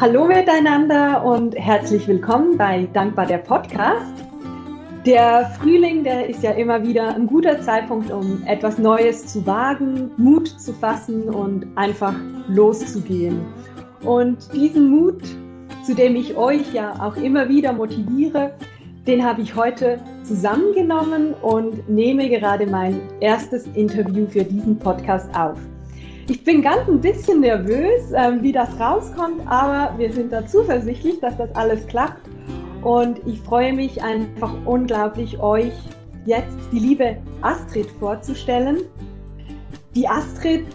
Hallo miteinander und herzlich willkommen bei Dankbar der Podcast. Der Frühling, der ist ja immer wieder ein guter Zeitpunkt, um etwas Neues zu wagen, Mut zu fassen und einfach loszugehen. Und diesen Mut, zu dem ich euch ja auch immer wieder motiviere, den habe ich heute zusammengenommen und nehme gerade mein erstes Interview für diesen Podcast auf. Ich bin ganz ein bisschen nervös, ähm, wie das rauskommt, aber wir sind da zuversichtlich, dass das alles klappt. Und ich freue mich einfach unglaublich, euch jetzt die liebe Astrid vorzustellen. Die Astrid,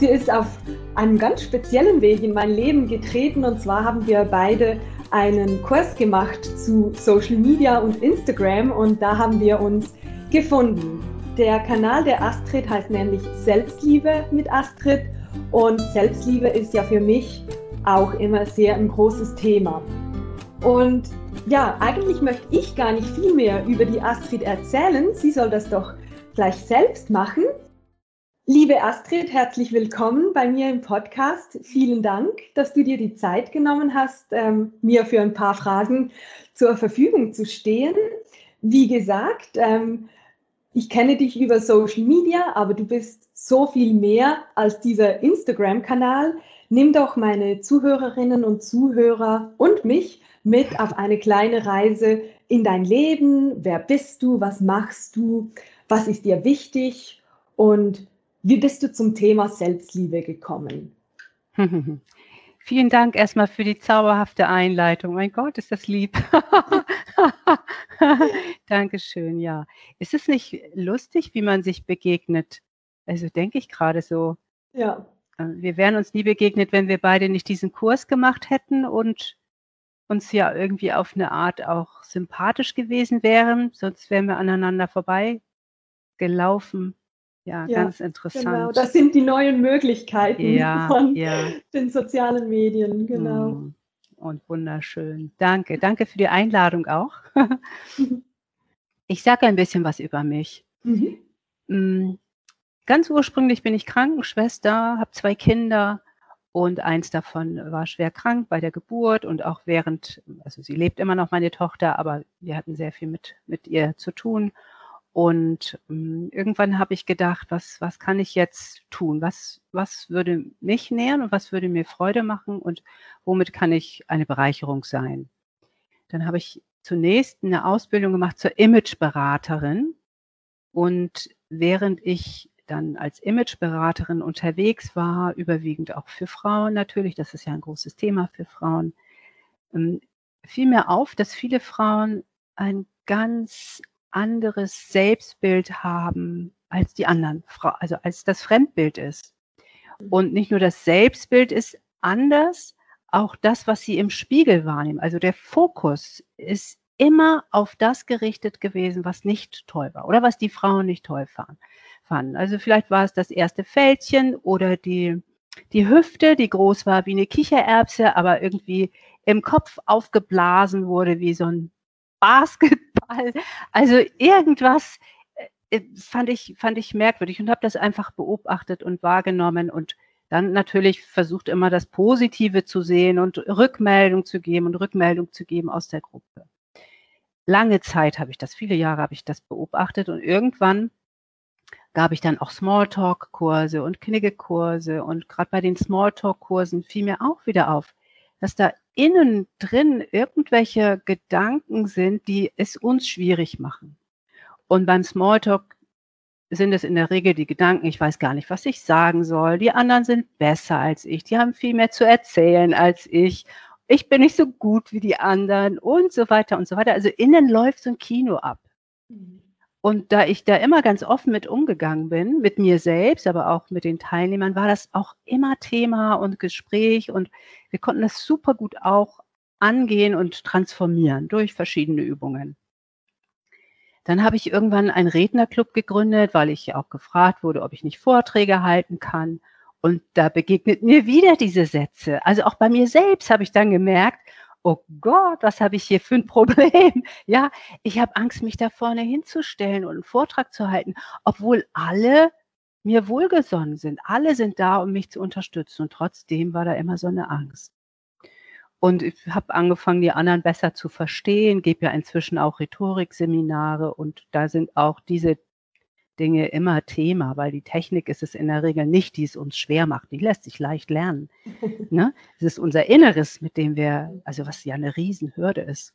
die ist auf einem ganz speziellen Weg in mein Leben getreten. Und zwar haben wir beide einen Kurs gemacht zu Social Media und Instagram und da haben wir uns gefunden. Der Kanal der Astrid heißt nämlich Selbstliebe mit Astrid und Selbstliebe ist ja für mich auch immer sehr ein großes Thema. Und ja, eigentlich möchte ich gar nicht viel mehr über die Astrid erzählen. Sie soll das doch gleich selbst machen. Liebe Astrid, herzlich willkommen bei mir im Podcast. Vielen Dank, dass du dir die Zeit genommen hast, ähm, mir für ein paar Fragen zur Verfügung zu stehen. Wie gesagt, ähm, ich kenne dich über Social Media, aber du bist so viel mehr als dieser Instagram-Kanal. Nimm doch meine Zuhörerinnen und Zuhörer und mich mit auf eine kleine Reise in dein Leben. Wer bist du? Was machst du? Was ist dir wichtig? Und wie bist du zum Thema Selbstliebe gekommen? Vielen Dank erstmal für die zauberhafte Einleitung. Mein Gott, ist das lieb. Dankeschön, ja. Ist es nicht lustig, wie man sich begegnet? Also denke ich gerade so. Ja. Äh, wir wären uns nie begegnet, wenn wir beide nicht diesen Kurs gemacht hätten und uns ja irgendwie auf eine Art auch sympathisch gewesen wären. Sonst wären wir aneinander vorbei gelaufen. Ja, ja, ganz interessant. Genau, das sind die neuen Möglichkeiten ja, von ja. den sozialen Medien, genau. Mm, und wunderschön. Danke, danke für die Einladung auch. ich sage ein bisschen was über mich. Mhm. Mm, ganz ursprünglich bin ich Krankenschwester, habe zwei Kinder und eins davon war schwer krank bei der Geburt und auch während, also sie lebt immer noch, meine Tochter, aber wir hatten sehr viel mit, mit ihr zu tun. Und ähm, irgendwann habe ich gedacht, was, was kann ich jetzt tun? Was, was würde mich nähern und was würde mir Freude machen und womit kann ich eine Bereicherung sein? Dann habe ich zunächst eine Ausbildung gemacht zur Imageberaterin. Und während ich dann als Imageberaterin unterwegs war, überwiegend auch für Frauen natürlich, das ist ja ein großes Thema für Frauen, ähm, fiel mir auf, dass viele Frauen ein ganz anderes Selbstbild haben als die anderen, also als das Fremdbild ist. Mhm. Und nicht nur das Selbstbild ist anders, auch das, was sie im Spiegel wahrnehmen. Also der Fokus ist immer auf das gerichtet gewesen, was nicht toll war oder was die Frauen nicht toll fanden. Also vielleicht war es das erste Fältchen oder die, die Hüfte, die groß war wie eine Kichererbse, aber irgendwie im Kopf aufgeblasen wurde wie so ein Basketball. Also irgendwas äh, fand ich, fand ich merkwürdig und habe das einfach beobachtet und wahrgenommen und dann natürlich versucht immer das Positive zu sehen und Rückmeldung zu geben und Rückmeldung zu geben aus der Gruppe. Lange Zeit habe ich das, viele Jahre habe ich das beobachtet und irgendwann gab ich dann auch Smalltalk-Kurse und Knigge-Kurse und gerade bei den Smalltalk-Kursen fiel mir auch wieder auf, dass da innen drin irgendwelche Gedanken sind, die es uns schwierig machen. Und beim Smalltalk sind es in der Regel die Gedanken, ich weiß gar nicht, was ich sagen soll. Die anderen sind besser als ich. Die haben viel mehr zu erzählen als ich. Ich bin nicht so gut wie die anderen und so weiter und so weiter. Also innen läuft so ein Kino ab. Mhm. Und da ich da immer ganz offen mit umgegangen bin, mit mir selbst, aber auch mit den Teilnehmern, war das auch immer Thema und Gespräch und wir konnten das super gut auch angehen und transformieren durch verschiedene Übungen. Dann habe ich irgendwann einen Rednerclub gegründet, weil ich auch gefragt wurde, ob ich nicht Vorträge halten kann. Und da begegnet mir wieder diese Sätze. Also auch bei mir selbst habe ich dann gemerkt, oh Gott, was habe ich hier für ein Problem? Ja, ich habe Angst, mich da vorne hinzustellen und einen Vortrag zu halten, obwohl alle mir wohlgesonnen sind. Alle sind da, um mich zu unterstützen. Und trotzdem war da immer so eine Angst. Und ich habe angefangen, die anderen besser zu verstehen, gebe ja inzwischen auch Rhetorikseminare und da sind auch diese Dinge immer Thema, weil die Technik ist es in der Regel nicht, die es uns schwer macht. Die lässt sich leicht lernen. ne? Es ist unser Inneres, mit dem wir, also was ja eine Riesenhürde ist.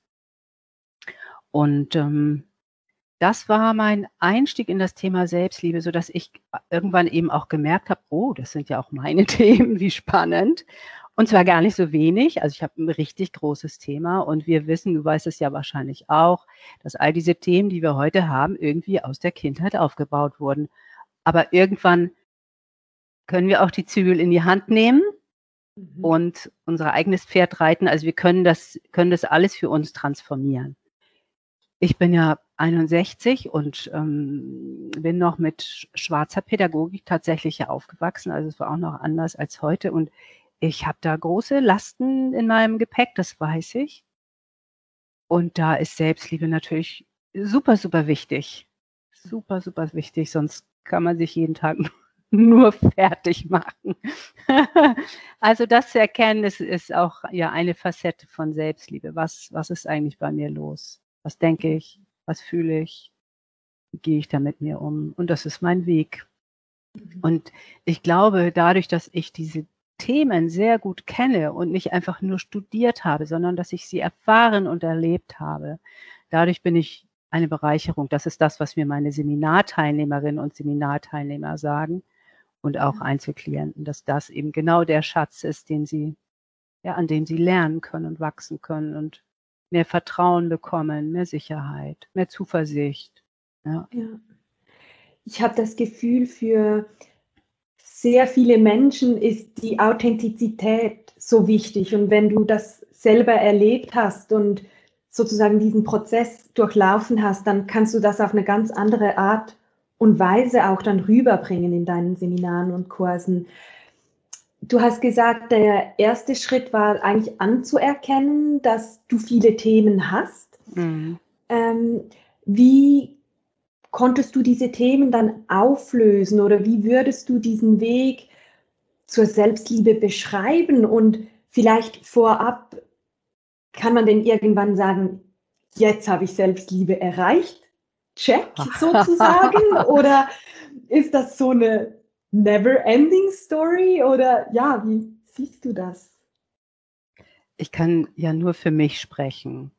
Und ähm, das war mein Einstieg in das Thema Selbstliebe, so dass ich irgendwann eben auch gemerkt habe, oh, das sind ja auch meine Themen, wie spannend. Und zwar gar nicht so wenig. Also ich habe ein richtig großes Thema und wir wissen, du weißt es ja wahrscheinlich auch, dass all diese Themen, die wir heute haben, irgendwie aus der Kindheit aufgebaut wurden. Aber irgendwann können wir auch die Zügel in die Hand nehmen mhm. und unser eigenes Pferd reiten. Also wir können das, können das alles für uns transformieren. Ich bin ja 61 und ähm, bin noch mit schwarzer Pädagogik tatsächlich aufgewachsen. Also es war auch noch anders als heute. Und ich habe da große Lasten in meinem Gepäck, das weiß ich. Und da ist Selbstliebe natürlich super, super wichtig. Super, super wichtig, sonst kann man sich jeden Tag nur fertig machen. also das zu erkennen, ist, ist auch ja eine Facette von Selbstliebe. Was, was ist eigentlich bei mir los? Was denke ich? Was fühle ich? Wie gehe ich da mit mir um? Und das ist mein Weg. Mhm. Und ich glaube, dadurch, dass ich diese Themen sehr gut kenne und nicht einfach nur studiert habe, sondern dass ich sie erfahren und erlebt habe. Dadurch bin ich eine Bereicherung. Das ist das, was mir meine Seminarteilnehmerinnen und Seminarteilnehmer sagen und auch mhm. Einzelklienten, dass das eben genau der Schatz ist, den sie, ja, an dem sie lernen können und wachsen können und mehr Vertrauen bekommen, mehr Sicherheit, mehr Zuversicht. Ja. ja. Ich habe das Gefühl, für sehr viele Menschen ist die Authentizität so wichtig. Und wenn du das selber erlebt hast und sozusagen diesen Prozess durchlaufen hast, dann kannst du das auf eine ganz andere Art und Weise auch dann rüberbringen in deinen Seminaren und Kursen. Du hast gesagt, der erste Schritt war eigentlich anzuerkennen, dass du viele Themen hast. Mhm. Ähm, wie konntest du diese Themen dann auflösen oder wie würdest du diesen Weg zur Selbstliebe beschreiben und vielleicht vorab kann man denn irgendwann sagen, jetzt habe ich Selbstliebe erreicht? Check sozusagen? oder ist das so eine never-ending Story? Oder ja, wie siehst du das? Ich kann ja nur für mich sprechen.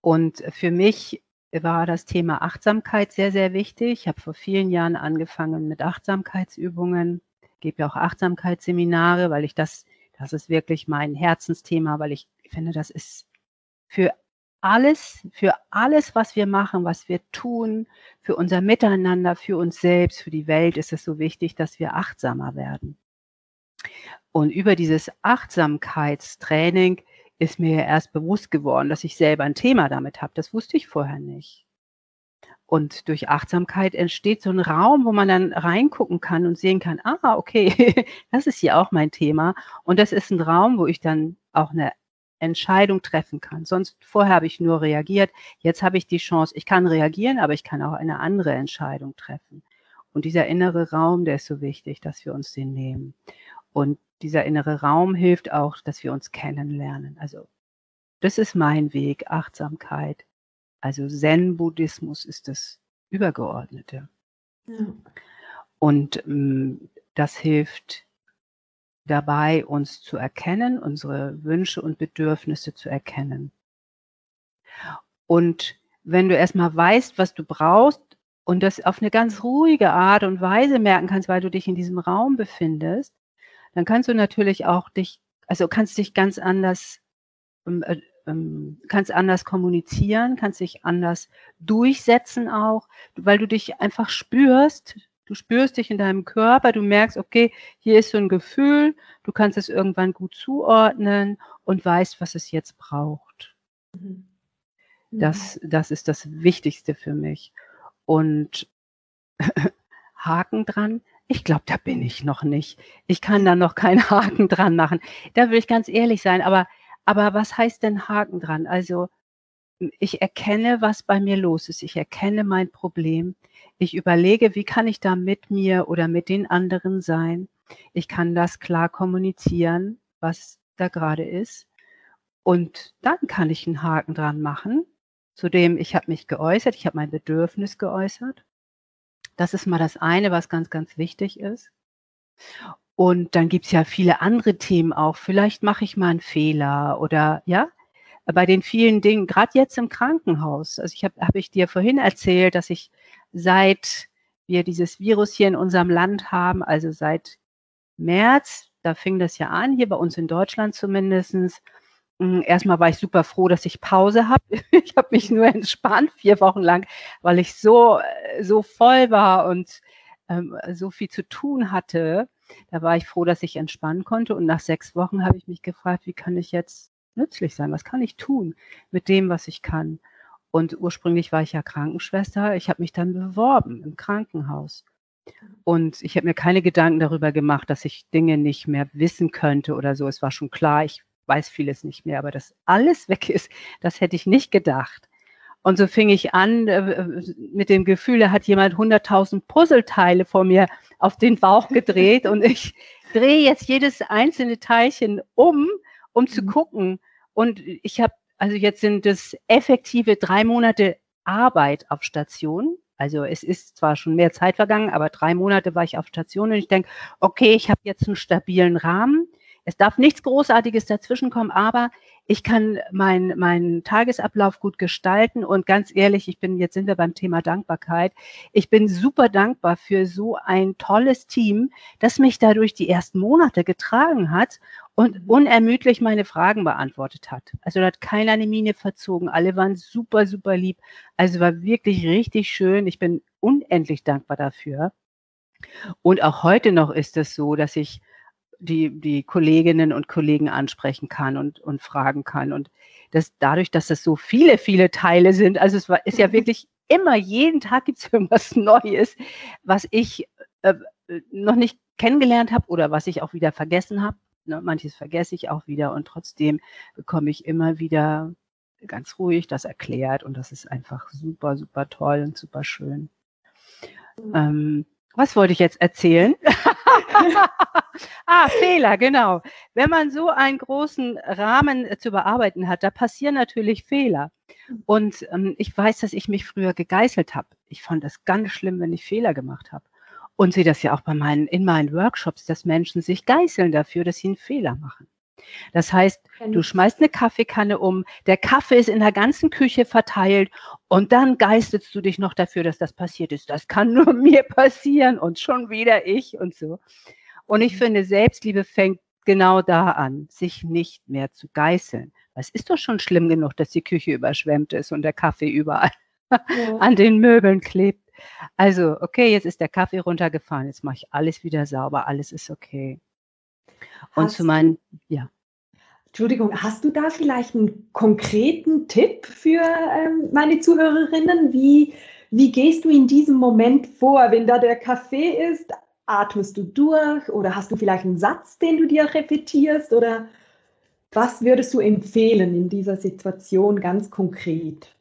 Und für mich war das Thema Achtsamkeit sehr, sehr wichtig. Ich habe vor vielen Jahren angefangen mit Achtsamkeitsübungen, gebe ja auch Achtsamkeitsseminare, weil ich das, das ist wirklich mein Herzensthema, weil ich finde, das ist für alles, für alles, was wir machen, was wir tun, für unser Miteinander, für uns selbst, für die Welt, ist es so wichtig, dass wir achtsamer werden. Und über dieses Achtsamkeitstraining ist mir erst bewusst geworden, dass ich selber ein Thema damit habe. Das wusste ich vorher nicht. Und durch Achtsamkeit entsteht so ein Raum, wo man dann reingucken kann und sehen kann, ah, okay, das ist hier auch mein Thema. Und das ist ein Raum, wo ich dann auch eine Entscheidung treffen kann. Sonst vorher habe ich nur reagiert. Jetzt habe ich die Chance, ich kann reagieren, aber ich kann auch eine andere Entscheidung treffen. Und dieser innere Raum, der ist so wichtig, dass wir uns den nehmen. Und dieser innere Raum hilft auch, dass wir uns kennenlernen. Also das ist mein Weg, Achtsamkeit. Also Zen-Buddhismus ist das Übergeordnete. Ja. Und ähm, das hilft dabei, uns zu erkennen, unsere Wünsche und Bedürfnisse zu erkennen. Und wenn du erstmal weißt, was du brauchst und das auf eine ganz ruhige Art und Weise merken kannst, weil du dich in diesem Raum befindest, dann kannst du natürlich auch dich, also kannst dich ganz anders, ähm, äh, ähm, kannst anders kommunizieren, kannst dich anders durchsetzen auch, weil du dich einfach spürst, du spürst dich in deinem Körper, du merkst, okay, hier ist so ein Gefühl, du kannst es irgendwann gut zuordnen und weißt, was es jetzt braucht. Mhm. Das, das ist das Wichtigste für mich. Und Haken dran, ich glaube, da bin ich noch nicht. Ich kann da noch keinen Haken dran machen. Da will ich ganz ehrlich sein. Aber, aber was heißt denn Haken dran? Also, ich erkenne, was bei mir los ist. Ich erkenne mein Problem. Ich überlege, wie kann ich da mit mir oder mit den anderen sein? Ich kann das klar kommunizieren, was da gerade ist. Und dann kann ich einen Haken dran machen, zu dem ich habe mich geäußert, ich habe mein Bedürfnis geäußert. Das ist mal das eine, was ganz, ganz wichtig ist. Und dann gibt's ja viele andere Themen auch. Vielleicht mache ich mal einen Fehler oder ja, bei den vielen Dingen, gerade jetzt im Krankenhaus. Also ich habe hab ich dir vorhin erzählt, dass ich seit wir dieses Virus hier in unserem Land haben, also seit März, da fing das ja an, hier bei uns in Deutschland zumindestens. Hm, erstmal war ich super froh, dass ich Pause habe. Ich habe mich nur entspannt vier Wochen lang, weil ich so so voll war und ähm, so viel zu tun hatte. Da war ich froh, dass ich entspannen konnte. Und nach sechs Wochen habe ich mich gefragt, wie kann ich jetzt nützlich sein? Was kann ich tun mit dem, was ich kann? Und ursprünglich war ich ja Krankenschwester. Ich habe mich dann beworben im Krankenhaus. Und ich habe mir keine Gedanken darüber gemacht, dass ich Dinge nicht mehr wissen könnte oder so. Es war schon klar, ich weiß vieles nicht mehr, aber dass alles weg ist, das hätte ich nicht gedacht. Und so fing ich an äh, mit dem Gefühl, da hat jemand 100.000 Puzzleteile vor mir auf den Bauch gedreht und ich drehe jetzt jedes einzelne Teilchen um, um zu mhm. gucken. Und ich habe, also jetzt sind es effektive drei Monate Arbeit auf Station. Also es ist zwar schon mehr Zeit vergangen, aber drei Monate war ich auf Station und ich denke, okay, ich habe jetzt einen stabilen Rahmen. Es darf nichts Großartiges dazwischenkommen, aber ich kann meinen mein Tagesablauf gut gestalten und ganz ehrlich, ich bin, jetzt sind wir beim Thema Dankbarkeit. Ich bin super dankbar für so ein tolles Team, das mich dadurch die ersten Monate getragen hat und unermüdlich meine Fragen beantwortet hat. Also da hat keiner eine Mine verzogen. Alle waren super, super lieb. Also war wirklich richtig schön. Ich bin unendlich dankbar dafür. Und auch heute noch ist es so, dass ich die, die Kolleginnen und Kollegen ansprechen kann und, und fragen kann. Und das, dadurch, dass es so viele, viele Teile sind, also es war, ist ja wirklich immer, jeden Tag gibt es irgendwas Neues, was ich äh, noch nicht kennengelernt habe oder was ich auch wieder vergessen habe. Ne, manches vergesse ich auch wieder und trotzdem bekomme ich immer wieder ganz ruhig das erklärt und das ist einfach super, super toll und super schön. Mhm. Ähm, was wollte ich jetzt erzählen? ah, Fehler, genau. Wenn man so einen großen Rahmen äh, zu bearbeiten hat, da passieren natürlich Fehler. Und ähm, ich weiß, dass ich mich früher gegeißelt habe. Ich fand das ganz schlimm, wenn ich Fehler gemacht habe. Und sehe das ja auch bei meinen, in meinen Workshops, dass Menschen sich geißeln dafür, dass sie einen Fehler machen. Das heißt, du schmeißt eine Kaffeekanne um, der Kaffee ist in der ganzen Küche verteilt und dann geistelst du dich noch dafür, dass das passiert ist. Das kann nur mir passieren und schon wieder ich und so. Und ich mhm. finde, Selbstliebe fängt genau da an, sich nicht mehr zu geißeln. Es ist doch schon schlimm genug, dass die Küche überschwemmt ist und der Kaffee überall ja. an den Möbeln klebt. Also, okay, jetzt ist der Kaffee runtergefallen, jetzt mache ich alles wieder sauber, alles ist okay. Und hast zu meinen, ja. Entschuldigung, hast du da vielleicht einen konkreten Tipp für ähm, meine Zuhörerinnen? Wie, wie gehst du in diesem Moment vor, wenn da der Kaffee ist? Atmest du durch oder hast du vielleicht einen Satz, den du dir repetierst? Oder was würdest du empfehlen in dieser Situation ganz konkret?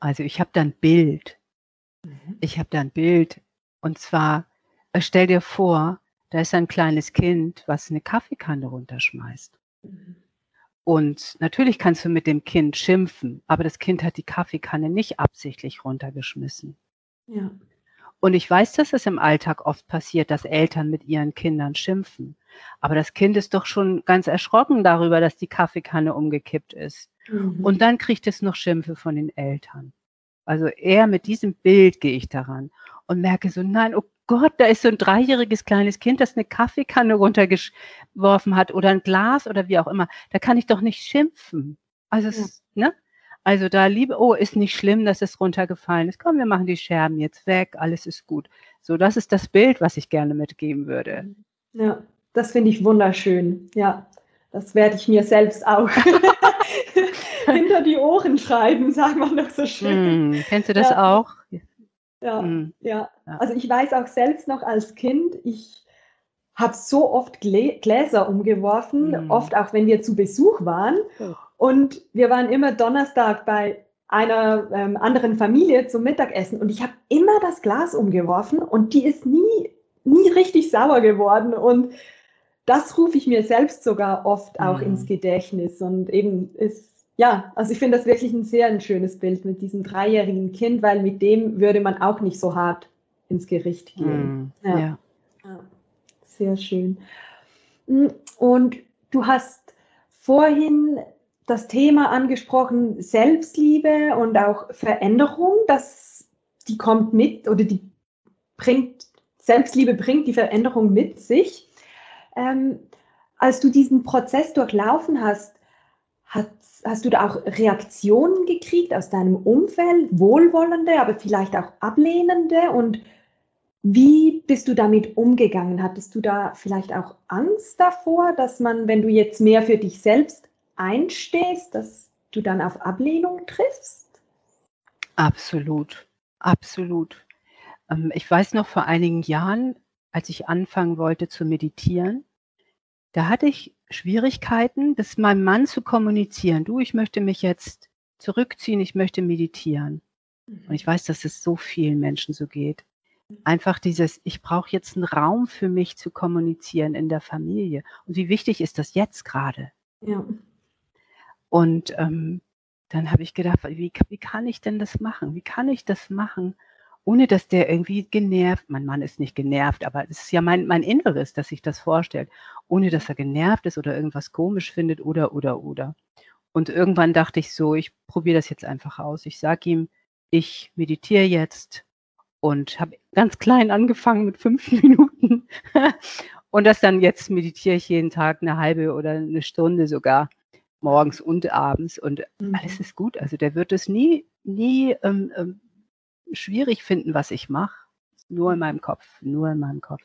Also ich habe da ein Bild. Mhm. Ich habe da ein Bild. Und zwar, äh, stell dir vor, da ist ein kleines Kind, was eine Kaffeekanne runterschmeißt. Mhm. Und natürlich kannst du mit dem Kind schimpfen, aber das Kind hat die Kaffeekanne nicht absichtlich runtergeschmissen. Ja. Und ich weiß, dass es im Alltag oft passiert, dass Eltern mit ihren Kindern schimpfen. Aber das Kind ist doch schon ganz erschrocken darüber, dass die Kaffeekanne umgekippt ist. Mhm. Und dann kriegt es noch Schimpfe von den Eltern. Also eher mit diesem Bild gehe ich daran und merke so, nein, oh Gott, da ist so ein dreijähriges kleines Kind, das eine Kaffeekanne runtergeworfen hat oder ein Glas oder wie auch immer. Da kann ich doch nicht schimpfen. Also, ja. es, ne? Also da liebe, oh, ist nicht schlimm, dass es runtergefallen ist. Komm, wir machen die Scherben jetzt weg, alles ist gut. So, das ist das Bild, was ich gerne mitgeben würde. Ja, das finde ich wunderschön. Ja, das werde ich mir selbst auch hinter die Ohren schreiben, sagen wir noch so schön. Mm, kennst du das ja. auch? Ja, mhm. ja. Also ich weiß auch selbst noch als Kind, ich habe so oft Gläser umgeworfen, mhm. oft auch wenn wir zu Besuch waren. Oh. Und wir waren immer Donnerstag bei einer ähm, anderen Familie zum Mittagessen und ich habe immer das Glas umgeworfen und die ist nie, nie richtig sauer geworden. Und das rufe ich mir selbst sogar oft auch mhm. ins Gedächtnis und eben ist, ja, also ich finde das wirklich ein sehr ein schönes Bild mit diesem dreijährigen Kind, weil mit dem würde man auch nicht so hart ins Gericht gehen. Mhm. Ja. ja. ja. Sehr schön. Hm, und du hast vorhin das Thema angesprochen, Selbstliebe und auch Veränderung, das, die kommt mit oder die bringt, Selbstliebe bringt die Veränderung mit sich. Ähm, als du diesen Prozess durchlaufen hast, hat, hast du da auch Reaktionen gekriegt aus deinem Umfeld, wohlwollende, aber vielleicht auch ablehnende? Und wie bist du damit umgegangen? Hattest du da vielleicht auch Angst davor, dass man, wenn du jetzt mehr für dich selbst einstehst, dass du dann auf Ablehnung triffst? Absolut, absolut. Ähm, ich weiß noch vor einigen Jahren, als ich anfangen wollte zu meditieren, da hatte ich Schwierigkeiten, das meinem Mann zu kommunizieren. Du, ich möchte mich jetzt zurückziehen, ich möchte meditieren. Und ich mhm. weiß, dass es so vielen Menschen so geht. Einfach dieses, ich brauche jetzt einen Raum für mich zu kommunizieren in der Familie. Und wie wichtig ist das jetzt gerade? Ja. Und ähm, dann habe ich gedacht, wie, wie kann ich denn das machen? Wie kann ich das machen, ohne dass der irgendwie genervt, mein Mann ist nicht genervt, aber es ist ja mein, mein Inneres, dass sich das vorstellt, ohne dass er genervt ist oder irgendwas komisch findet oder, oder, oder. Und irgendwann dachte ich so, ich probiere das jetzt einfach aus. Ich sage ihm, ich meditiere jetzt und habe ganz klein angefangen mit fünf Minuten. und das dann jetzt meditiere ich jeden Tag eine halbe oder eine Stunde sogar, morgens und abends. Und mhm. alles ist gut. Also der wird es nie, nie ähm, ähm, schwierig finden, was ich mache. Nur in meinem Kopf, nur in meinem Kopf.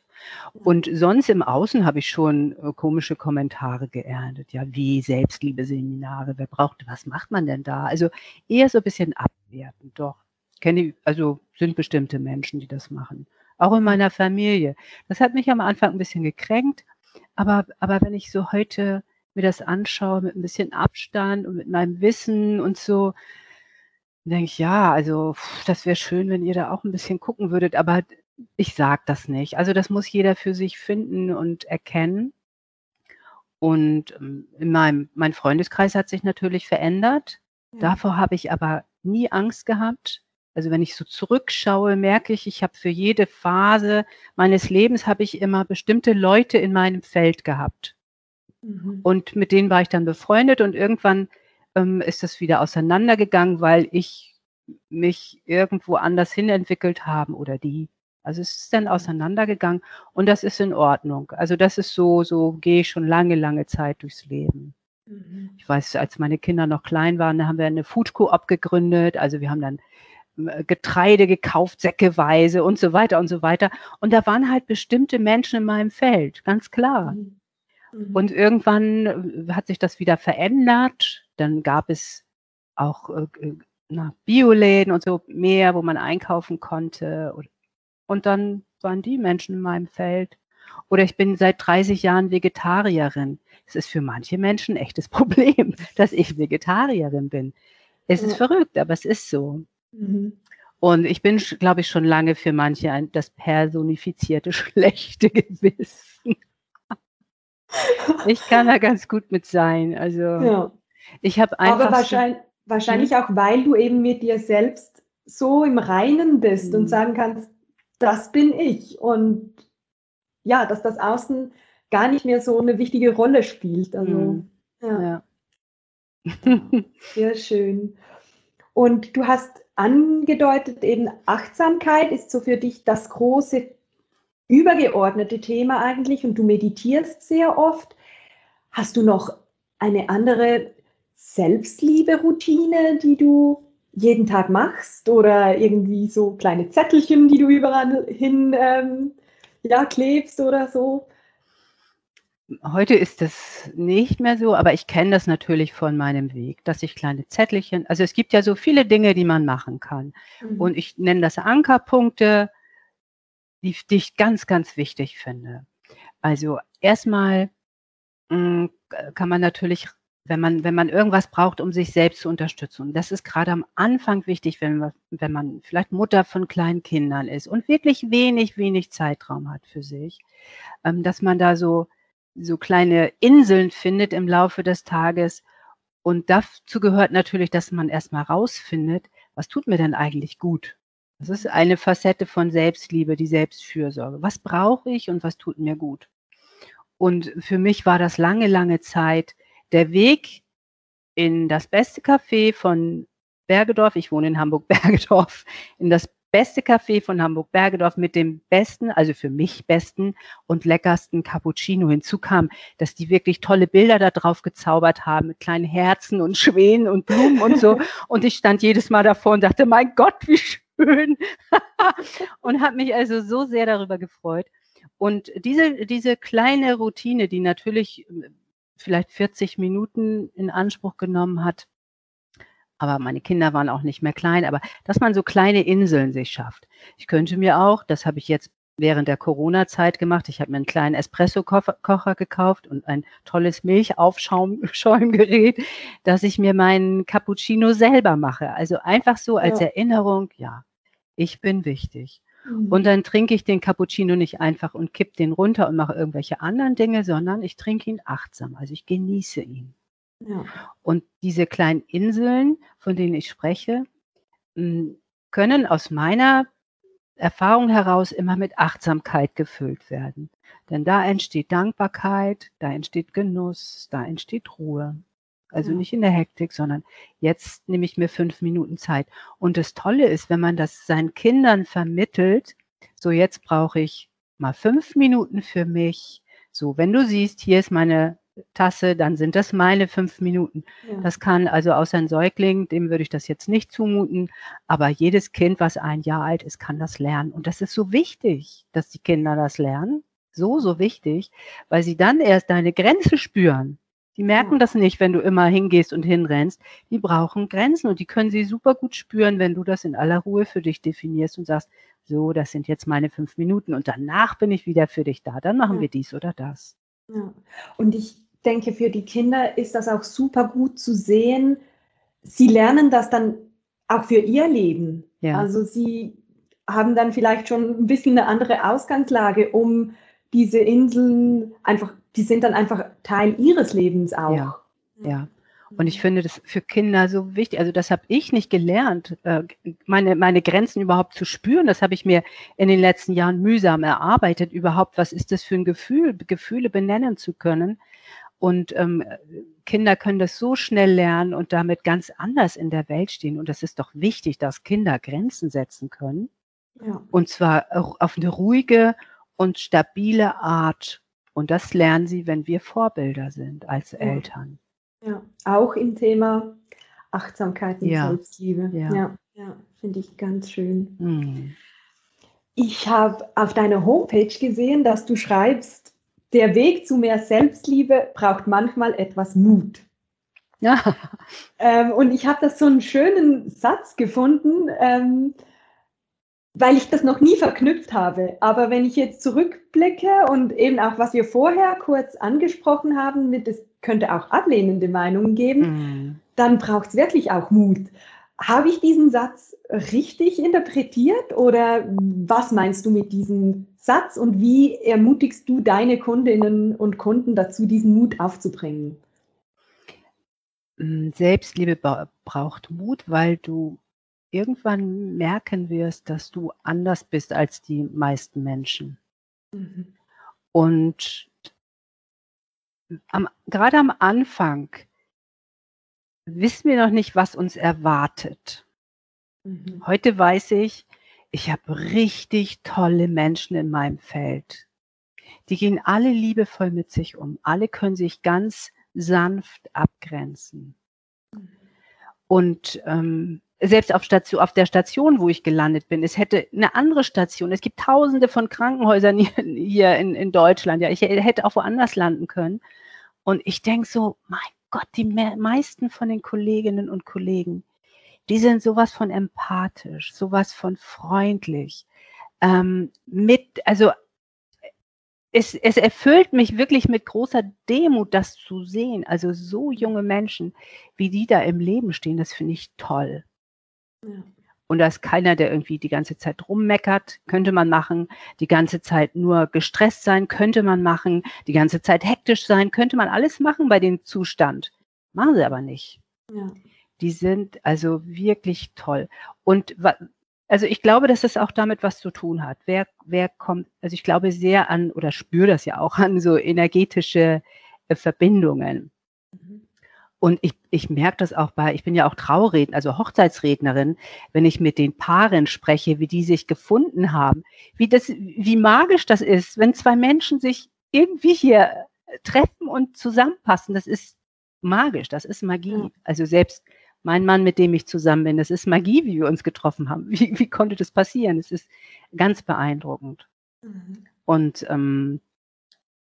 Und sonst im Außen habe ich schon äh, komische Kommentare geerntet. Ja, wie Selbstliebe-Seminare, wer braucht, was macht man denn da? Also eher so ein bisschen abwertend, doch. Kenne, also sind bestimmte Menschen, die das machen. Auch in meiner Familie. Das hat mich am Anfang ein bisschen gekränkt, aber, aber wenn ich so heute mir das anschaue mit ein bisschen Abstand und mit meinem Wissen und so, denke ich, ja, also das wäre schön, wenn ihr da auch ein bisschen gucken würdet, aber ich sage das nicht. Also das muss jeder für sich finden und erkennen. Und ähm, in meinem mein Freundeskreis hat sich natürlich verändert. Ja. Davor habe ich aber nie Angst gehabt. Also wenn ich so zurückschaue, merke ich, ich habe für jede Phase meines Lebens habe ich immer bestimmte Leute in meinem Feld gehabt. Mhm. Und mit denen war ich dann befreundet und irgendwann ähm, ist das wieder auseinandergegangen, weil ich mich irgendwo anders hin entwickelt haben oder die. Also es ist dann auseinandergegangen und das ist in Ordnung. Also das ist so, so gehe ich schon lange, lange Zeit durchs Leben. Mhm. Ich weiß, als meine Kinder noch klein waren, da haben wir eine Food Co-op gegründet. Also wir haben dann ähm, Getreide gekauft, säckeweise und so weiter und so weiter. Und da waren halt bestimmte Menschen in meinem Feld, ganz klar. Mhm. Mhm. Und irgendwann äh, hat sich das wieder verändert. Dann gab es auch äh, äh, na, Bioläden und so mehr, wo man einkaufen konnte. Und dann waren die Menschen in meinem Feld. Oder ich bin seit 30 Jahren Vegetarierin. Es ist für manche Menschen ein echtes Problem, dass ich Vegetarierin bin. Es ist verrückt, aber es ist so. Mhm. Und ich bin, glaube ich, schon lange für manche ein, das personifizierte schlechte Gewissen. Ich kann da ganz gut mit sein. Also ja. ich habe einfach. Aber wahrscheinlich, wahrscheinlich hm? auch, weil du eben mit dir selbst so im Reinen bist hm. und sagen kannst, das bin ich. Und ja, dass das Außen gar nicht mehr so eine wichtige Rolle spielt. Also, hm. ja. ja. Sehr schön. Und du hast angedeutet, eben Achtsamkeit ist so für dich das große übergeordnete Thema eigentlich und du meditierst sehr oft. Hast du noch eine andere Selbstliebe-Routine, die du jeden Tag machst oder irgendwie so kleine Zettelchen, die du überall hin ähm, ja, klebst oder so? Heute ist das nicht mehr so, aber ich kenne das natürlich von meinem Weg, dass ich kleine Zettelchen, also es gibt ja so viele Dinge, die man machen kann. Mhm. Und ich nenne das Ankerpunkte, die, die ich ganz, ganz wichtig finde. Also erstmal mh, hm, kann man natürlich, wenn man, wenn man irgendwas braucht, um sich selbst zu unterstützen, und das ist gerade am Anfang wichtig, wenn man, wenn man vielleicht Mutter von kleinen Kindern ist und wirklich wenig, wenig Zeitraum hat für sich, ähm, dass man da so so kleine Inseln findet im Laufe des Tages. Und dazu gehört natürlich, dass man erstmal rausfindet, was tut mir denn eigentlich gut? Das ist eine Facette von Selbstliebe, die Selbstfürsorge. Was brauche ich und was tut mir gut? Und für mich war das lange, lange Zeit der Weg in das beste Café von Bergedorf. Ich wohne in Hamburg-Bergedorf. In das beste Café von Hamburg-Bergedorf mit dem besten, also für mich besten und leckersten Cappuccino. Hinzu kam, dass die wirklich tolle Bilder da drauf gezaubert haben mit kleinen Herzen und Schwänen und Blumen und so. Und ich stand jedes Mal davor und dachte, mein Gott, wie schön. und habe mich also so sehr darüber gefreut. Und diese, diese kleine Routine, die natürlich äh, vielleicht 40 Minuten in Anspruch genommen hat, aber meine Kinder waren auch nicht mehr klein, aber dass man so kleine Inseln sich schafft. Ich könnte mir auch, das habe ich jetzt während der Corona-Zeit gemacht, ich habe mir einen kleinen Espresso-Kocher gekauft und ein tolles Milchaufschäumgerät, dass ich mir meinen Cappuccino selber mache. Also einfach so als ja. Erinnerung, ja, ich bin wichtig. Mhm. Und dann trinke ich den Cappuccino nicht einfach und kipp den runter und mache irgendwelche anderen Dinge, sondern ich trinke ihn achtsam. Also ich genieße ihn. Ja. Und diese kleinen Inseln, von denen ich spreche, können aus meiner Erfahrung heraus immer mit Achtsamkeit gefüllt werden. Denn da entsteht Dankbarkeit, da entsteht Genuss, da entsteht Ruhe. Also ja. nicht in der Hektik, sondern jetzt nehme ich mir fünf Minuten Zeit. Und das Tolle ist, wenn man das seinen Kindern vermittelt, so jetzt brauche ich mal fünf Minuten für mich. So, wenn du siehst, hier ist meine Tasse, dann sind das meine fünf Minuten. Ja. Das kann also außer ein Säugling, dem würde ich das jetzt nicht zumuten, aber jedes Kind, was ein Jahr alt ist, kann das lernen. Und das ist so wichtig, dass die Kinder das lernen. So, so wichtig, weil sie dann erst deine Grenze spüren. Die merken ja. das nicht, wenn du immer hingehst und hinrennst. Die brauchen Grenzen und die können sie super gut spüren, wenn du das in aller Ruhe für dich definierst und sagst, so, das sind jetzt meine fünf Minuten und danach bin ich wieder für dich da. Dann machen ja. wir dies oder das. Ja. Und ich denke, für die Kinder ist das auch super gut zu sehen. Sie lernen das dann auch für ihr Leben. Ja. Also sie haben dann vielleicht schon ein bisschen eine andere Ausgangslage, um diese Inseln einfach, die sind dann einfach Teil ihres Lebens auch. Ja. ja. Und ich finde das für Kinder so wichtig. Also das habe ich nicht gelernt, äh, meine, meine Grenzen überhaupt zu spüren. Das habe ich mir in den letzten Jahren mühsam erarbeitet. Überhaupt, was ist das für ein Gefühl, Gefühle benennen zu können. Und ähm, Kinder können das so schnell lernen und damit ganz anders in der Welt stehen. Und das ist doch wichtig, dass Kinder Grenzen setzen können. Ja. Und zwar auf eine ruhige und stabile Art. Und das lernen sie, wenn wir Vorbilder sind als ja. Eltern. Ja, auch im Thema Achtsamkeit und ja. Selbstliebe. Ja, ja, ja finde ich ganz schön. Hm. Ich habe auf deiner Homepage gesehen, dass du schreibst, der Weg zu mehr Selbstliebe braucht manchmal etwas Mut. Ja. Ähm, und ich habe das so einen schönen Satz gefunden, ähm, weil ich das noch nie verknüpft habe. Aber wenn ich jetzt zurückblicke und eben auch, was wir vorher kurz angesprochen haben, mit es könnte auch ablehnende Meinungen geben, mhm. dann braucht es wirklich auch Mut. Habe ich diesen Satz richtig interpretiert oder was meinst du mit diesem Satz und wie ermutigst du deine Kundinnen und Kunden dazu, diesen Mut aufzubringen? Hm, Selbstliebe braucht Mut, weil du irgendwann merken wirst, dass du anders bist als die meisten Menschen. Mhm. Und am, gerade am Anfang wissen wir noch nicht, was uns erwartet. Mhm. Heute weiß ich, ich habe richtig tolle Menschen in meinem Feld. Die gehen alle liebevoll mit sich um. Alle können sich ganz sanft abgrenzen. Mhm. Und ähm, selbst auf, Station, auf der Station, wo ich gelandet bin, es hätte eine andere Station. Es gibt tausende von Krankenhäusern hier in, in Deutschland. Ja, ich hätte auch woanders landen können. Und ich denke so, mein Gott, die meisten von den Kolleginnen und Kollegen, die sind sowas von empathisch, sowas von freundlich. Ähm, mit, also es, es erfüllt mich wirklich mit großer Demut, das zu sehen. Also so junge Menschen, wie die da im Leben stehen, das finde ich toll. Ja. Und da ist keiner, der irgendwie die ganze Zeit rummeckert, könnte man machen. Die ganze Zeit nur gestresst sein, könnte man machen. Die ganze Zeit hektisch sein, könnte man alles machen bei dem Zustand. Machen sie aber nicht. Ja. Die sind also wirklich toll. Und also ich glaube, dass das auch damit was zu tun hat. Wer, wer kommt, also ich glaube sehr an oder spüre das ja auch an so energetische äh, Verbindungen. Mhm. Und ich, ich merke das auch bei, ich bin ja auch Traurednerin, also Hochzeitsrednerin, wenn ich mit den Paaren spreche, wie die sich gefunden haben, wie das, wie magisch das ist, wenn zwei Menschen sich irgendwie hier treffen und zusammenpassen. Das ist magisch, das ist Magie. Also selbst mein Mann, mit dem ich zusammen bin, das ist Magie, wie wir uns getroffen haben. Wie, wie konnte das passieren? Es ist ganz beeindruckend. Mhm. Und ähm,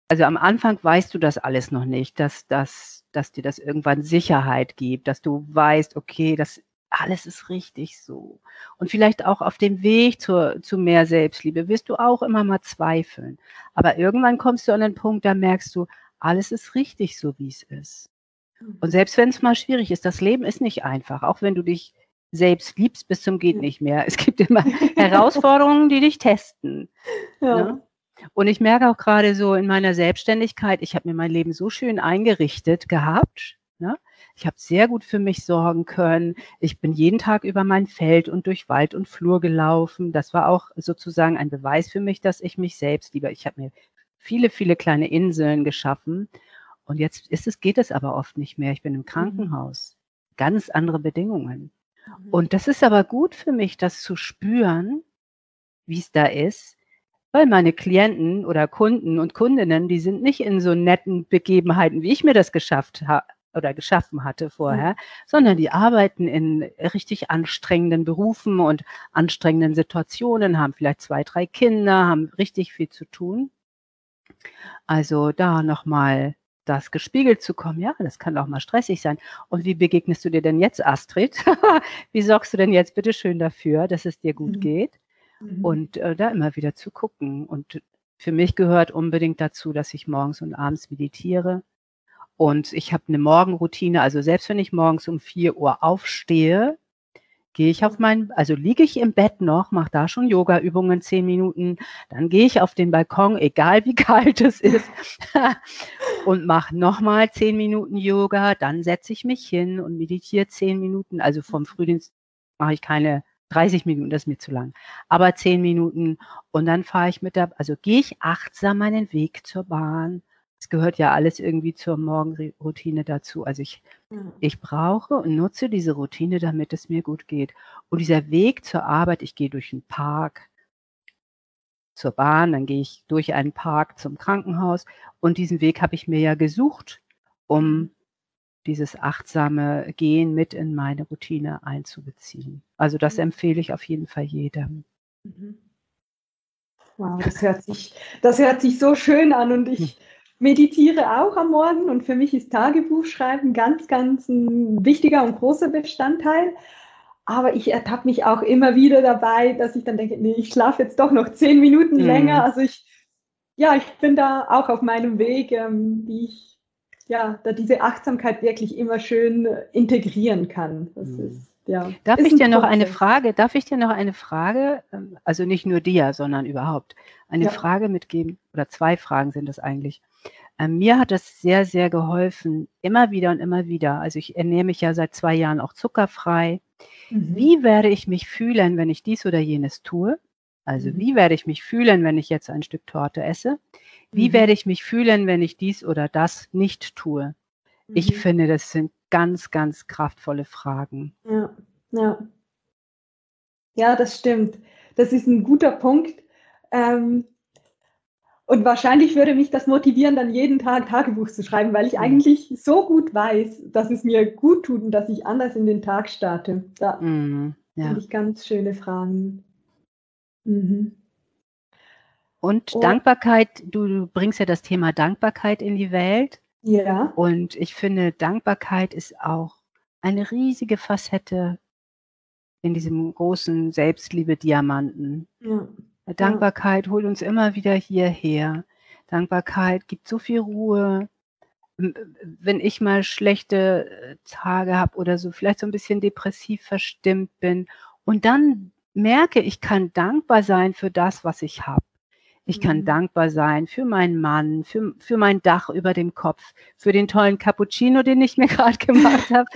also am Anfang weißt du das alles noch nicht, dass, dass, dass dir das irgendwann Sicherheit gibt, dass du weißt, okay, das alles ist richtig so. Und vielleicht auch auf dem Weg zur, zu mehr Selbstliebe wirst du auch immer mal zweifeln. Aber irgendwann kommst du an den Punkt, da merkst du, alles ist richtig so, wie es ist. Und selbst wenn es mal schwierig ist, das Leben ist nicht einfach, auch wenn du dich selbst liebst bis zum geht nicht mehr. Es gibt immer Herausforderungen, die dich testen. Ja. Ne? Und ich merke auch gerade so in meiner Selbstständigkeit, ich habe mir mein Leben so schön eingerichtet gehabt. Ne? Ich habe sehr gut für mich sorgen können. Ich bin jeden Tag über mein Feld und durch Wald und Flur gelaufen. Das war auch sozusagen ein Beweis für mich, dass ich mich selbst liebe. Ich habe mir viele, viele kleine Inseln geschaffen und jetzt ist es, geht es aber oft nicht mehr. Ich bin im mhm. Krankenhaus. Ganz andere Bedingungen. Mhm. Und das ist aber gut für mich, das zu spüren, wie es da ist, weil meine Klienten oder Kunden und Kundinnen, die sind nicht in so netten Begebenheiten, wie ich mir das geschafft habe oder geschaffen hatte vorher, mhm. sondern die arbeiten in richtig anstrengenden Berufen und anstrengenden Situationen, haben vielleicht zwei, drei Kinder, haben richtig viel zu tun. Also da nochmal das gespiegelt zu kommen, ja, das kann auch mal stressig sein. Und wie begegnest du dir denn jetzt, Astrid? wie sorgst du denn jetzt bitte schön dafür, dass es dir gut mhm. geht? Mhm. Und äh, da immer wieder zu gucken. Und für mich gehört unbedingt dazu, dass ich morgens und abends meditiere. Und ich habe eine Morgenroutine, also selbst wenn ich morgens um 4 Uhr aufstehe, gehe ich auf mein, also liege ich im Bett noch, mache da schon Yoga-Übungen zehn Minuten, dann gehe ich auf den Balkon, egal wie kalt es ist, und mache nochmal zehn Minuten Yoga, dann setze ich mich hin und meditiere zehn Minuten. Also vom Frühdienst mache ich keine 30 Minuten, das ist mir zu lang, aber zehn Minuten und dann fahre ich mit der, also gehe ich achtsam meinen Weg zur Bahn, es gehört ja alles irgendwie zur Morgenroutine dazu. Also ich, mhm. ich brauche und nutze diese Routine, damit es mir gut geht. Und dieser Weg zur Arbeit, ich gehe durch einen Park zur Bahn, dann gehe ich durch einen Park zum Krankenhaus. Und diesen Weg habe ich mir ja gesucht, um dieses achtsame Gehen mit in meine Routine einzubeziehen. Also das mhm. empfehle ich auf jeden Fall jedem. Mhm. Wow, das hört sich, das hört sich so schön an und ich, hm meditiere auch am Morgen und für mich ist Tagebuchschreiben ganz, ganz ein wichtiger und großer Bestandteil. Aber ich ertappe mich auch immer wieder dabei, dass ich dann denke, nee, ich schlafe jetzt doch noch zehn Minuten mhm. länger. Also ich, ja, ich bin da auch auf meinem Weg, ähm, wie ich ja, da diese Achtsamkeit wirklich immer schön integrieren kann. Das mhm. ist ja. Darf ich dir noch eine Frage, darf ich dir noch eine Frage, ähm, also nicht nur dir, sondern überhaupt, eine ja. Frage mitgeben, oder zwei Fragen sind das eigentlich. Ähm, mir hat das sehr, sehr geholfen, immer wieder und immer wieder. Also ich ernähre mich ja seit zwei Jahren auch zuckerfrei. Mhm. Wie werde ich mich fühlen, wenn ich dies oder jenes tue? Also mhm. wie werde ich mich fühlen, wenn ich jetzt ein Stück Torte esse? Wie mhm. werde ich mich fühlen, wenn ich dies oder das nicht tue? Ich mhm. finde, das sind ganz, ganz kraftvolle Fragen. Ja, ja. Ja, das stimmt. Das ist ein guter Punkt. Ähm, und wahrscheinlich würde mich das motivieren, dann jeden Tag Tagebuch zu schreiben, weil ich mhm. eigentlich so gut weiß, dass es mir gut tut und dass ich anders in den Tag starte. Da mhm, ja. finde ich ganz schöne Fragen. Mhm. Und oh. Dankbarkeit, du, du bringst ja das Thema Dankbarkeit in die Welt. Ja. Und ich finde, Dankbarkeit ist auch eine riesige Facette in diesem großen Selbstliebe-Diamanten. Ja. Dankbarkeit holt uns immer wieder hierher. Dankbarkeit gibt so viel Ruhe. Wenn ich mal schlechte äh, Tage habe oder so, vielleicht so ein bisschen depressiv verstimmt bin Und dann merke, ich kann dankbar sein für das, was ich habe. Ich kann mhm. dankbar sein für meinen Mann, für, für mein Dach über dem Kopf, für den tollen Cappuccino, den ich mir gerade gemacht habe,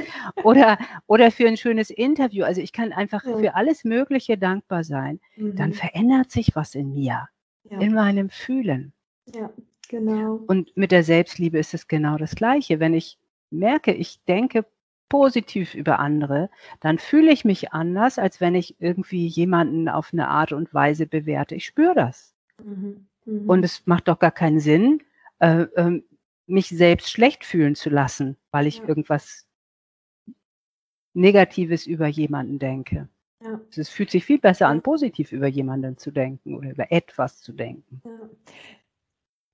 oder, oder für ein schönes Interview. Also ich kann einfach ja. für alles Mögliche dankbar sein. Mhm. Dann verändert sich was in mir, ja. in meinem Fühlen. Ja, genau. Und mit der Selbstliebe ist es genau das Gleiche. Wenn ich merke, ich denke positiv über andere, dann fühle ich mich anders, als wenn ich irgendwie jemanden auf eine Art und Weise bewerte. Ich spüre das. Mhm. Mhm. Und es macht doch gar keinen Sinn, äh, äh, mich selbst schlecht fühlen zu lassen, weil ich ja. irgendwas Negatives über jemanden denke. Ja. Es fühlt sich viel besser an, positiv über jemanden zu denken oder über etwas zu denken. Ja.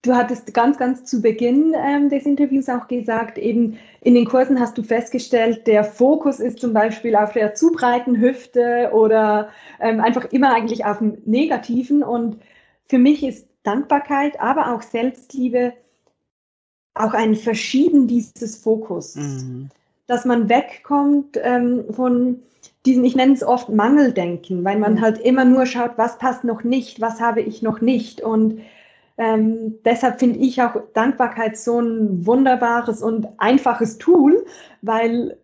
Du hattest ganz, ganz zu Beginn ähm, des Interviews auch gesagt, eben in den Kursen hast du festgestellt, der Fokus ist zum Beispiel auf der zu breiten Hüfte oder ähm, einfach immer eigentlich auf dem Negativen. Und für mich ist Dankbarkeit, aber auch Selbstliebe auch ein Verschieben dieses Fokus. Mhm. Dass man wegkommt ähm, von diesen, ich nenne es oft Mangeldenken, weil man mhm. halt immer nur schaut, was passt noch nicht, was habe ich noch nicht. Und ähm, deshalb finde ich auch Dankbarkeit so ein wunderbares und einfaches Tool, weil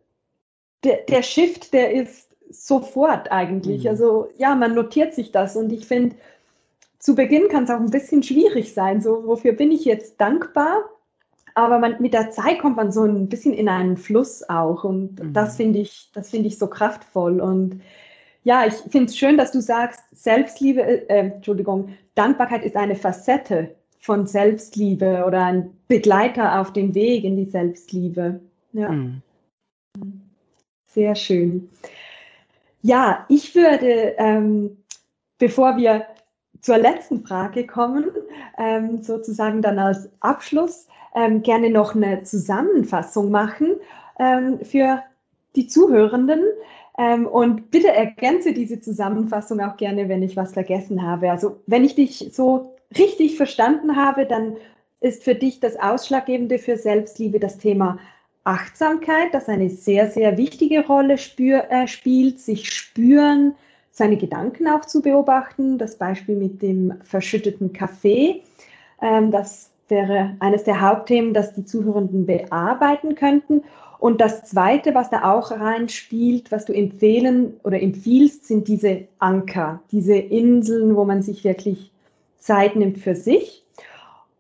der, der Shift, der ist sofort eigentlich. Mhm. Also ja, man notiert sich das und ich finde, zu Beginn kann es auch ein bisschen schwierig sein. So, wofür bin ich jetzt dankbar? Aber man, mit der Zeit kommt man so ein bisschen in einen Fluss auch. Und mhm. das finde ich, das finde ich so kraftvoll. Und ja, ich finde es schön, dass du sagst, Selbstliebe, äh, Entschuldigung, Dankbarkeit ist eine Facette von Selbstliebe oder ein Begleiter auf dem Weg in die Selbstliebe. Ja. Mhm. Sehr schön. Ja, ich würde, ähm, bevor wir zur letzten Frage kommen, ähm, sozusagen dann als Abschluss ähm, gerne noch eine Zusammenfassung machen ähm, für die Zuhörenden. Ähm, und bitte ergänze diese Zusammenfassung auch gerne, wenn ich was vergessen habe. Also wenn ich dich so richtig verstanden habe, dann ist für dich das Ausschlaggebende für Selbstliebe das Thema Achtsamkeit, das eine sehr, sehr wichtige Rolle spür, äh, spielt, sich spüren, seine Gedanken auch zu beobachten. Das Beispiel mit dem verschütteten Kaffee. Ähm, das wäre eines der Hauptthemen, das die Zuhörenden bearbeiten könnten. Und das Zweite, was da auch reinspielt, was du empfehlen oder empfiehlst, sind diese Anker, diese Inseln, wo man sich wirklich Zeit nimmt für sich.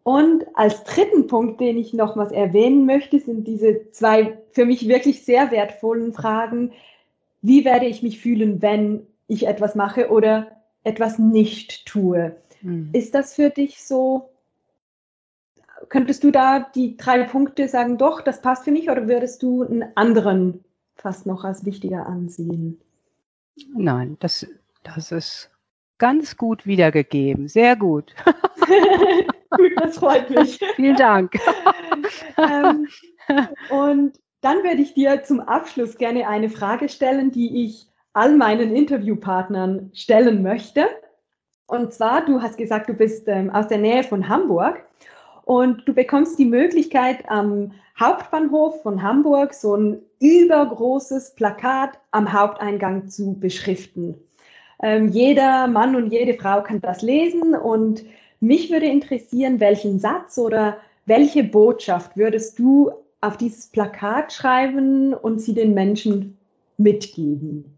Und als dritten Punkt, den ich nochmals erwähnen möchte, sind diese zwei für mich wirklich sehr wertvollen Fragen. Wie werde ich mich fühlen, wenn ich etwas mache oder etwas nicht tue. Mhm. Ist das für dich so? Könntest du da die drei Punkte sagen, doch, das passt für mich, oder würdest du einen anderen fast noch als wichtiger ansehen? Nein, das, das ist ganz gut wiedergegeben. Sehr gut. gut, das freut mich. Vielen Dank. ähm, und dann werde ich dir zum Abschluss gerne eine Frage stellen, die ich all meinen Interviewpartnern stellen möchte. Und zwar, du hast gesagt, du bist ähm, aus der Nähe von Hamburg und du bekommst die Möglichkeit, am Hauptbahnhof von Hamburg so ein übergroßes Plakat am Haupteingang zu beschriften. Ähm, jeder Mann und jede Frau kann das lesen und mich würde interessieren, welchen Satz oder welche Botschaft würdest du auf dieses Plakat schreiben und sie den Menschen mitgeben?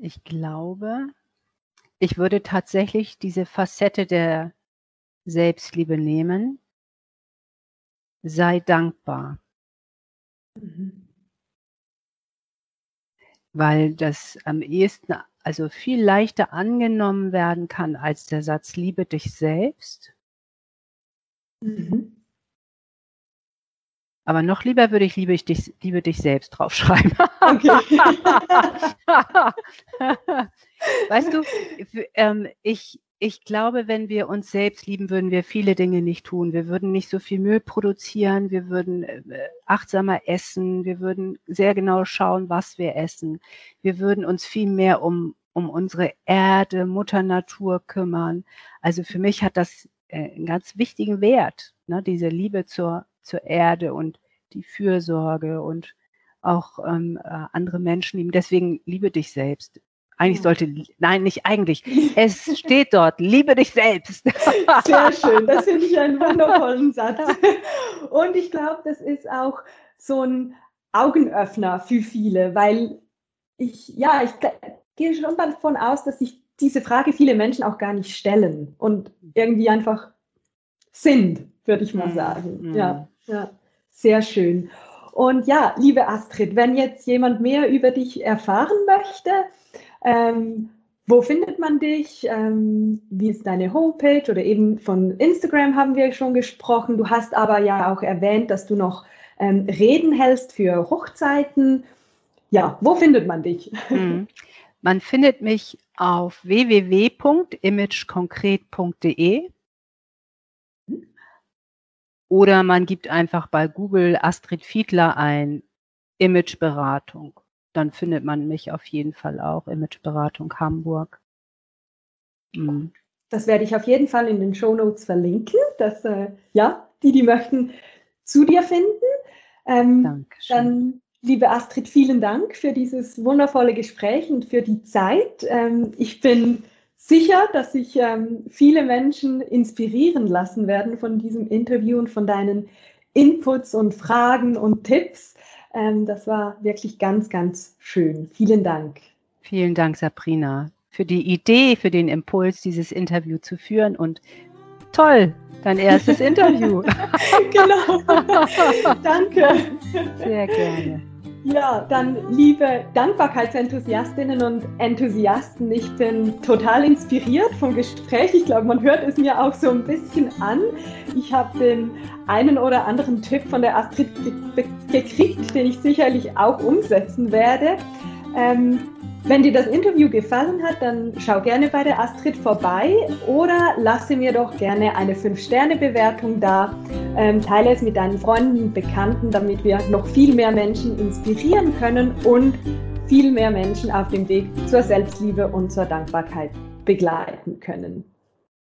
Ich glaube, ich würde tatsächlich diese Facette der Selbstliebe nehmen. Sei dankbar. Mhm. Weil das am ehesten, also viel leichter angenommen werden kann als der Satz, liebe dich selbst. Mhm. Aber noch lieber würde ich liebe, ich dich, liebe dich selbst draufschreiben. Okay. weißt du, ähm, ich, ich glaube, wenn wir uns selbst lieben, würden wir viele Dinge nicht tun. Wir würden nicht so viel Müll produzieren, wir würden äh, achtsamer essen, wir würden sehr genau schauen, was wir essen. Wir würden uns viel mehr um um unsere Erde, Mutter Natur kümmern. Also für mich hat das äh, einen ganz wichtigen Wert, ne? diese Liebe zur, zur Erde und die Fürsorge und auch ähm, äh, andere Menschen lieben. Deswegen liebe dich selbst. Eigentlich sollte, nein, nicht eigentlich. Es steht dort, liebe dich selbst. Sehr schön, das finde ich einen wundervollen Satz. Und ich glaube, das ist auch so ein Augenöffner für viele, weil ich, ja, ich gehe schon davon aus, dass sich diese Frage viele Menschen auch gar nicht stellen und irgendwie einfach sind, würde ich mal mhm. sagen. Mhm. Ja, ja, sehr schön. Und ja, liebe Astrid, wenn jetzt jemand mehr über dich erfahren möchte, ähm, wo findet man dich? Ähm, wie ist deine Homepage? Oder eben von Instagram haben wir schon gesprochen. Du hast aber ja auch erwähnt, dass du noch ähm, Reden hältst für Hochzeiten. Ja, wo findet man dich? Mhm. Man findet mich auf www.imagekonkret.de oder man gibt einfach bei Google Astrid Fiedler ein Imageberatung dann findet man mich auf jeden Fall auch, Imageberatung Hamburg. Mhm. Das werde ich auf jeden Fall in den Show Notes verlinken, dass äh, ja, die, die möchten, zu dir finden. Ähm, Dankeschön. Dann, liebe Astrid, vielen Dank für dieses wundervolle Gespräch und für die Zeit. Ähm, ich bin sicher, dass sich ähm, viele Menschen inspirieren lassen werden von diesem Interview und von deinen Inputs und Fragen und Tipps. Ähm, das war wirklich ganz, ganz schön. Vielen Dank. Vielen Dank, Sabrina, für die Idee, für den Impuls, dieses Interview zu führen und toll, dein erstes Interview. genau. Danke. Sehr gerne. Ja, dann liebe Dankbarkeitsenthusiastinnen und Enthusiasten, ich bin total inspiriert vom Gespräch. Ich glaube, man hört es mir auch so ein bisschen an. Ich habe den einen oder anderen Tipp von der Astrid gekriegt, den ich sicherlich auch umsetzen werde. Ähm, wenn dir das Interview gefallen hat, dann schau gerne bei der Astrid vorbei oder lasse mir doch gerne eine 5-Sterne-Bewertung da. Ähm, teile es mit deinen Freunden und Bekannten, damit wir noch viel mehr Menschen inspirieren können und viel mehr Menschen auf dem Weg zur Selbstliebe und zur Dankbarkeit begleiten können.